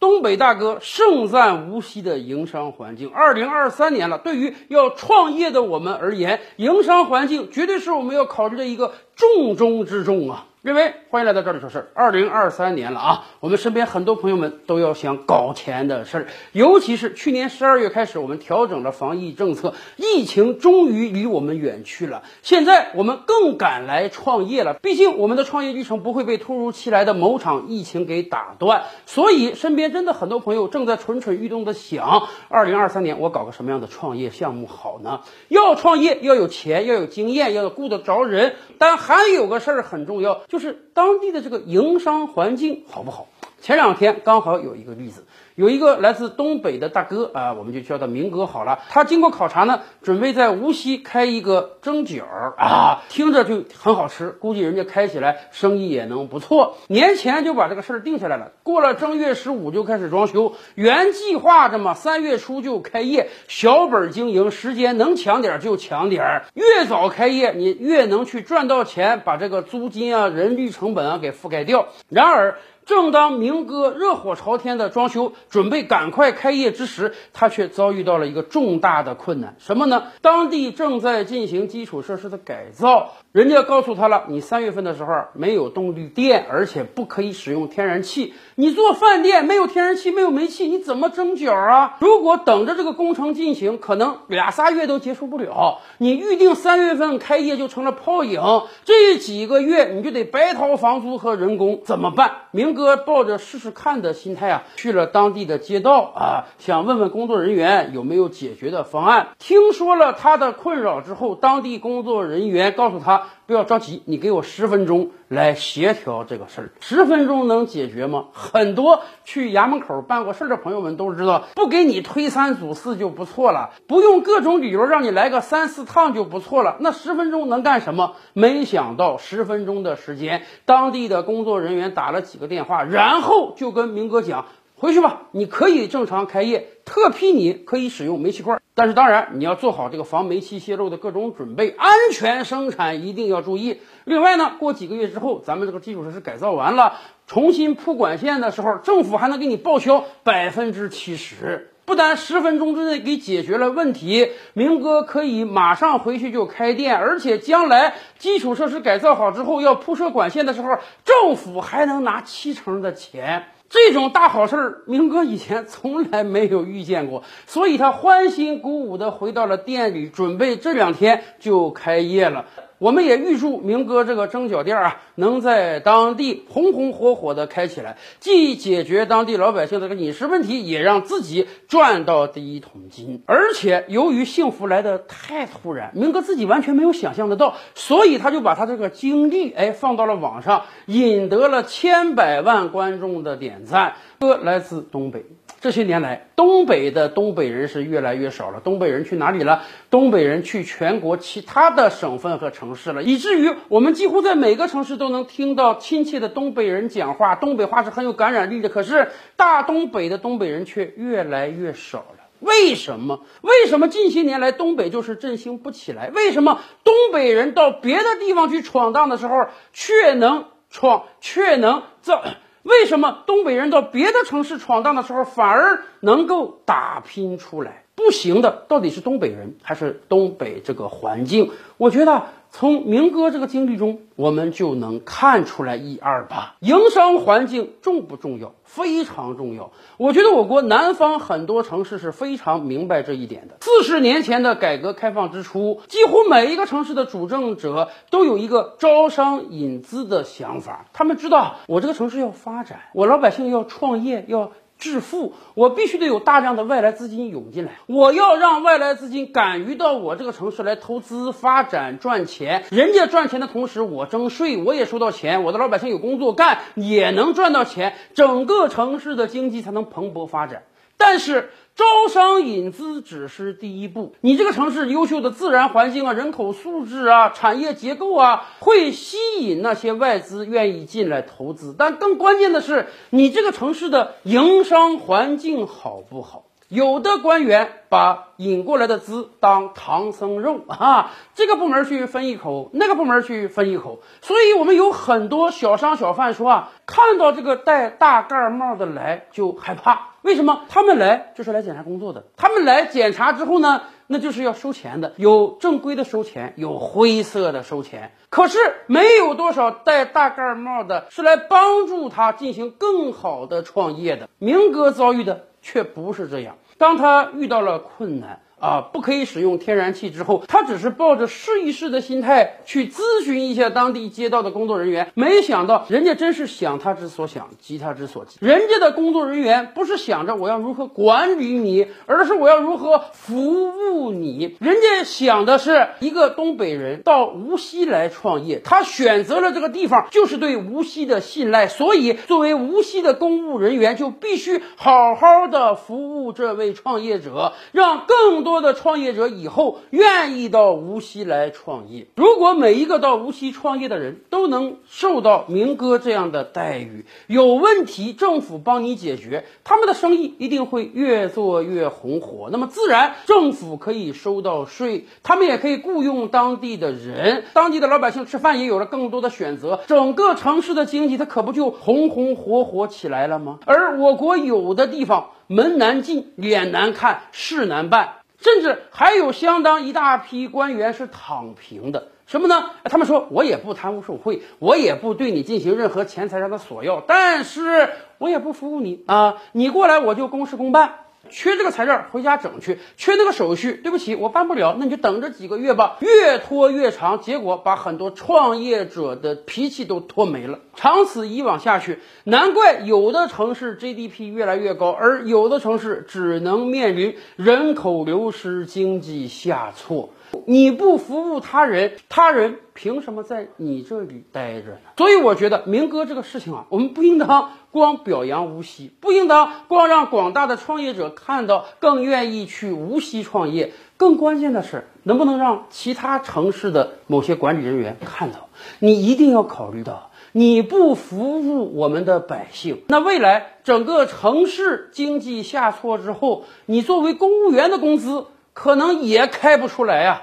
东北大哥盛赞无锡的营商环境。二零二三年了，对于要创业的我们而言，营商环境绝对是我们要考虑的一个重中之重啊！认为，欢迎来到这里说事儿。二零二三年了啊，我们身边很多朋友们都要想搞钱的事儿，尤其是去年十二月开始，我们调整了防疫政策，疫情终于离我们远去了。现在我们更敢来创业了，毕竟我们的创业历程不会被突如其来的某场疫情给打断。所以，身边真的很多朋友正在蠢蠢欲动的想，二零二三年我搞个什么样的创业项目好呢？要创业要有钱，要有经验，要顾得着人，但还有个事儿很重要。就是当地的这个营商环境好不好？前两天刚好有一个例子，有一个来自东北的大哥啊，我们就叫他明哥好了。他经过考察呢，准备在无锡开一个蒸饺儿啊，听着就很好吃，估计人家开起来生意也能不错。年前就把这个事儿定下来了，过了正月十五就开始装修，原计划着嘛，三月初就开业，小本经营，时间能抢点就抢点儿，越早开业你越能去赚到钱，把这个租金啊、人力成本啊给覆盖掉。然而。正当明哥热火朝天的装修，准备赶快开业之时，他却遭遇到了一个重大的困难。什么呢？当地正在进行基础设施的改造，人家告诉他了，你三月份的时候没有动力电，而且不可以使用天然气。你做饭店没有天然气，没有煤气，你怎么蒸饺啊？如果等着这个工程进行，可能俩仨月都结束不了。你预定三月份开业就成了泡影，这几个月你就得白掏房租和人工，怎么办？明哥哥抱着试试看的心态啊，去了当地的街道啊，想问问工作人员有没有解决的方案。听说了他的困扰之后，当地工作人员告诉他不要着急，你给我十分钟来协调这个事儿。十分钟能解决吗？很多去衙门口办过事儿的朋友们都知道，不给你推三阻四就不错了，不用各种理由让你来个三四趟就不错了。那十分钟能干什么？没想到十分钟的时间，当地的工作人员打了几个电电话，然后就跟明哥讲。回去吧，你可以正常开业，特批你可以使用煤气罐，但是当然你要做好这个防煤气泄漏的各种准备，安全生产一定要注意。另外呢，过几个月之后，咱们这个基础设施改造完了，重新铺管线的时候，政府还能给你报销百分之七十。不但十分钟之内给解决了问题，明哥可以马上回去就开店，而且将来基础设施改造好之后要铺设管线的时候，政府还能拿七成的钱。这种大好事儿，明哥以前从来没有遇见过，所以他欢欣鼓舞地回到了店里，准备这两天就开业了。我们也预祝明哥这个蒸饺店啊，能在当地红红火火的开起来，既解决当地老百姓的这个饮食问题，也让自己赚到第一桶金。而且由于幸福来的太突然，明哥自己完全没有想象得到，所以他就把他这个经历哎放到了网上，引得了千百万观众的点赞。哥来自东北。这些年来，东北的东北人是越来越少了。东北人去哪里了？东北人去全国其他的省份和城市了，以至于我们几乎在每个城市都能听到亲切的东北人讲话。东北话是很有感染力的，可是大东北的东北人却越来越少了。为什么？为什么近些年来东北就是振兴不起来？为什么东北人到别的地方去闯荡的时候却能闯，却能造？为什么东北人到别的城市闯荡的时候，反而能够打拼出来？不行的，到底是东北人还是东北这个环境？我觉得从明哥这个经历中，我们就能看出来一二吧。营商环境重不重要？非常重要。我觉得我国南方很多城市是非常明白这一点的。四十年前的改革开放之初，几乎每一个城市的主政者都有一个招商引资的想法。他们知道，我这个城市要发展，我老百姓要创业，要。致富，我必须得有大量的外来资金涌进来。我要让外来资金敢于到我这个城市来投资、发展、赚钱。人家赚钱的同时，我征税，我也收到钱。我的老百姓有工作干，也能赚到钱，整个城市的经济才能蓬勃发展。但是，招商引资只是第一步。你这个城市优秀的自然环境啊、人口素质啊、产业结构啊，会吸引那些外资愿意进来投资。但更关键的是，你这个城市的营商环境好不好？有的官员把引过来的资当唐僧肉啊，这个部门去分一口，那个部门去分一口，所以我们有很多小商小贩说啊，看到这个戴大盖帽的来就害怕，为什么？他们来就是来检查工作的，他们来检查之后呢，那就是要收钱的，有正规的收钱，有灰色的收钱，可是没有多少戴大盖帽的是来帮助他进行更好的创业的。明哥遭遇的。却不是这样。当他遇到了困难。啊，不可以使用天然气之后，他只是抱着试一试的心态去咨询一下当地街道的工作人员，没想到人家真是想他之所想，急他之所急。人家的工作人员不是想着我要如何管理你，而是我要如何服务你。人家想的是一个东北人到无锡来创业，他选择了这个地方，就是对无锡的信赖，所以作为无锡的公务人员，就必须好好的服务这位创业者，让更多。多的创业者以后愿意到无锡来创业。如果每一个到无锡创业的人都能受到明哥这样的待遇，有问题政府帮你解决，他们的生意一定会越做越红火。那么自然政府可以收到税，他们也可以雇佣当地的人，当地的老百姓吃饭也有了更多的选择，整个城市的经济它可不就红红火火起来了吗？而我国有的地方门难进，脸难看，事难办。甚至还有相当一大批官员是躺平的，什么呢？他们说我也不贪污受贿，我也不对你进行任何钱财上的索要，但是我也不服务你啊，你过来我就公事公办。缺这个材料回家整去，缺那个手续，对不起，我办不了，那你就等着几个月吧。越拖越长，结果把很多创业者的脾气都拖没了。长此以往下去，难怪有的城市 GDP 越来越高，而有的城市只能面临人口流失、经济下挫。你不服务他人，他人凭什么在你这里待着呢？所以我觉得明哥这个事情啊，我们不应当光表扬无锡，不应当光让广大的创业者看到，更愿意去无锡创业。更关键的是，能不能让其他城市的某些管理人员看到？你一定要考虑到，你不服务我们的百姓，那未来整个城市经济下挫之后，你作为公务员的工资。可能也开不出来呀。